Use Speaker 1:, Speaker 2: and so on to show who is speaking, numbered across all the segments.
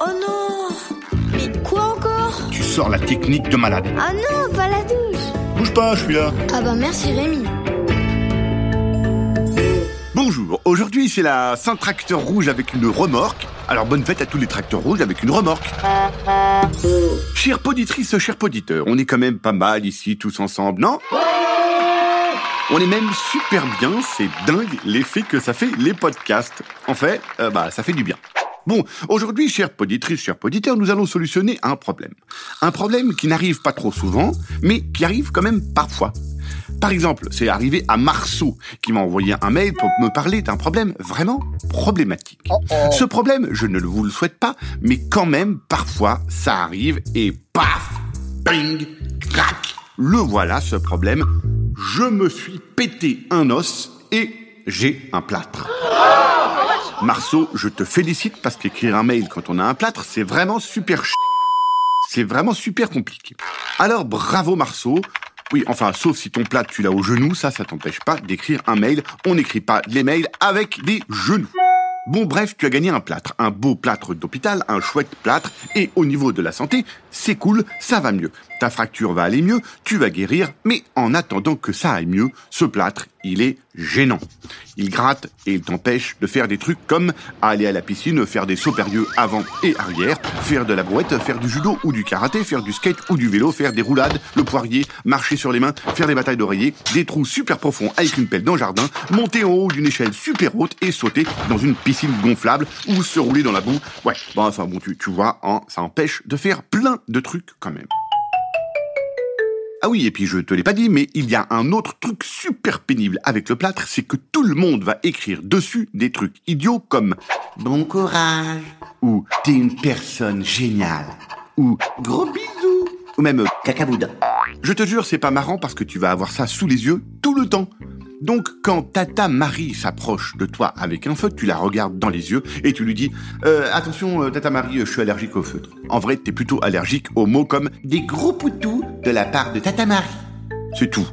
Speaker 1: Oh non Mais quoi encore?
Speaker 2: Tu sors la technique de malade.
Speaker 1: Ah non, pas la douche
Speaker 2: Bouge pas, je suis là.
Speaker 1: Ah bah merci Rémi.
Speaker 2: Bonjour, aujourd'hui c'est la Saint-Tracteur Rouge avec une remorque. Alors bonne fête à tous les tracteurs rouges avec une remorque. Chère poditrice, cher poditeur, on est quand même pas mal ici tous ensemble, non? On est même super bien, c'est dingue l'effet que ça fait les podcasts. En fait, euh, bah ça fait du bien. Bon, aujourd'hui, chère poditrice, cher poditeur, nous allons solutionner un problème. Un problème qui n'arrive pas trop souvent, mais qui arrive quand même parfois. Par exemple, c'est arrivé à Marceau, qui m'a envoyé un mail pour me parler d'un problème vraiment problématique. Ce problème, je ne vous le souhaite pas, mais quand même, parfois, ça arrive et paf, bing, crac, le voilà ce problème. Je me suis pété un os et j'ai un plâtre. Marceau, je te félicite parce qu'écrire un mail quand on a un plâtre, c'est vraiment super ch... C'est vraiment super compliqué. Alors bravo Marceau. Oui, enfin, sauf si ton plâtre tu l'as au genou, ça, ça t'empêche pas d'écrire un mail. On n'écrit pas les mails avec des genoux. Bon, bref, tu as gagné un plâtre, un beau plâtre d'hôpital, un chouette plâtre, et au niveau de la santé, c'est cool, ça va mieux. Ta fracture va aller mieux, tu vas guérir, mais en attendant que ça aille mieux, ce plâtre, il est gênant. Il gratte et il t'empêche de faire des trucs comme aller à la piscine, faire des sauts périlleux avant et arrière, faire de la brouette, faire du judo ou du karaté, faire du skate ou du vélo, faire des roulades, le poirier, marcher sur les mains, faire des batailles d'oreiller, des trous super profonds avec une pelle dans le jardin, monter en haut d'une échelle super haute et sauter dans une piscine gonflable ou se rouler dans la boue. Ouais, bon, enfin bon, tu, tu vois, hein, ça empêche de faire plein de trucs quand même. Ah oui, et puis je te l'ai pas dit, mais il y a un autre truc super pénible avec le plâtre, c'est que tout le monde va écrire dessus des trucs idiots comme Bon courage ou T'es une personne géniale ou Gros bisous ou même Cacaboudin. Je te jure, c'est pas marrant parce que tu vas avoir ça sous les yeux tout le temps. Donc, quand Tata Marie s'approche de toi avec un feutre, tu la regardes dans les yeux et tu lui dis euh, Attention, euh, Tata Marie, je suis allergique au feutre. En vrai, t'es plutôt allergique aux mots comme des gros poutous de la part de Tata Marie. C'est tout.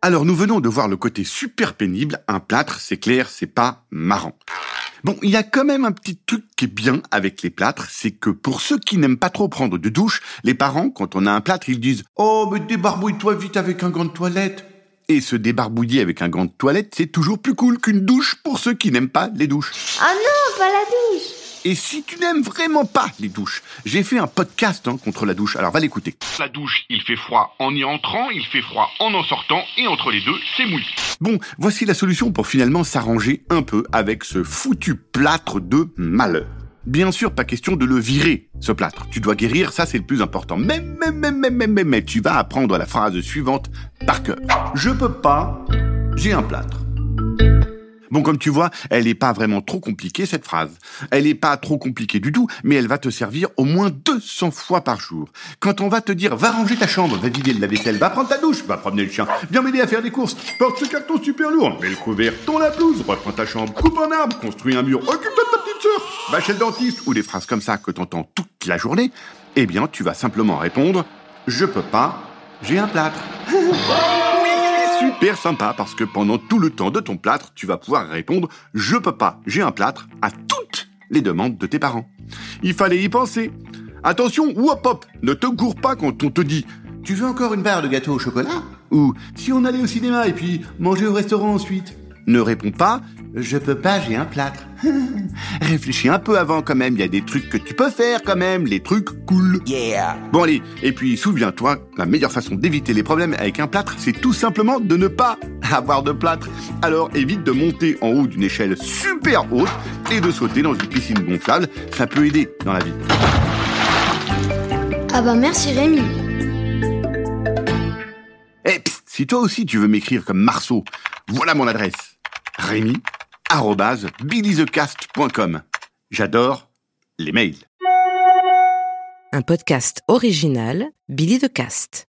Speaker 2: Alors, nous venons de voir le côté super pénible. Un plâtre, c'est clair, c'est pas marrant. Bon, il y a quand même un petit truc qui est bien avec les plâtres, c'est que pour ceux qui n'aiment pas trop prendre de douche, les parents, quand on a un plâtre, ils disent Oh, mais débarbouille-toi vite avec un gant de toilette. Et se débarbouiller avec un gant de toilette, c'est toujours plus cool qu'une douche pour ceux qui n'aiment pas les douches.
Speaker 1: Ah non, pas la douche
Speaker 2: Et si tu n'aimes vraiment pas les douches, j'ai fait un podcast hein, contre la douche, alors va l'écouter.
Speaker 3: La douche, il fait froid en y entrant, il fait froid en en sortant, et entre les deux, c'est mouillé.
Speaker 2: Bon, voici la solution pour finalement s'arranger un peu avec ce foutu plâtre de malheur. Bien sûr, pas question de le virer, ce plâtre. Tu dois guérir, ça c'est le plus important. Mais, mais, mais, mais, mais, mais, mais, tu vas apprendre la phrase suivante par cœur. Je peux pas, j'ai un plâtre. Bon, comme tu vois, elle n'est pas vraiment trop compliquée, cette phrase. Elle n'est pas trop compliquée du tout, mais elle va te servir au moins 200 fois par jour. Quand on va te dire, va ranger ta chambre, va vider le lave-vaisselle, va prendre ta douche, va promener le chien, viens m'aider à faire des courses, porte ce carton super lourd, mets le couvert, tond la blouse, reprends ta chambre, coupe un arbre, construis un mur, occupe-toi va chez le dentiste, ou des phrases comme ça que t'entends toute la journée, eh bien, tu vas simplement répondre, je peux pas, j'ai un plâtre. super sympa parce que pendant tout le temps de ton plâtre, tu vas pouvoir répondre je peux pas, j'ai un plâtre à toutes les demandes de tes parents. Il fallait y penser. Attention, hop hop, ne te gourre pas quand on te dit tu veux encore une barre de gâteau au chocolat? Ou si on allait au cinéma et puis manger au restaurant ensuite? Ne réponds pas je peux pas, j'ai un plâtre. Réfléchis un peu avant quand même, il y a des trucs que tu peux faire quand même, les trucs cool.
Speaker 4: Yeah.
Speaker 2: Bon allez, et puis souviens-toi, la meilleure façon d'éviter les problèmes avec un plâtre, c'est tout simplement de ne pas avoir de plâtre. Alors évite de monter en haut d'une échelle super haute et de sauter dans une piscine gonflable, ça peut aider dans la vie.
Speaker 1: Ah bah merci Rémi.
Speaker 2: Et psst, si toi aussi tu veux m'écrire comme Marceau, voilà mon adresse. Rémi billythecast.com. J'adore les mails.
Speaker 5: Un podcast original Billy the Cast.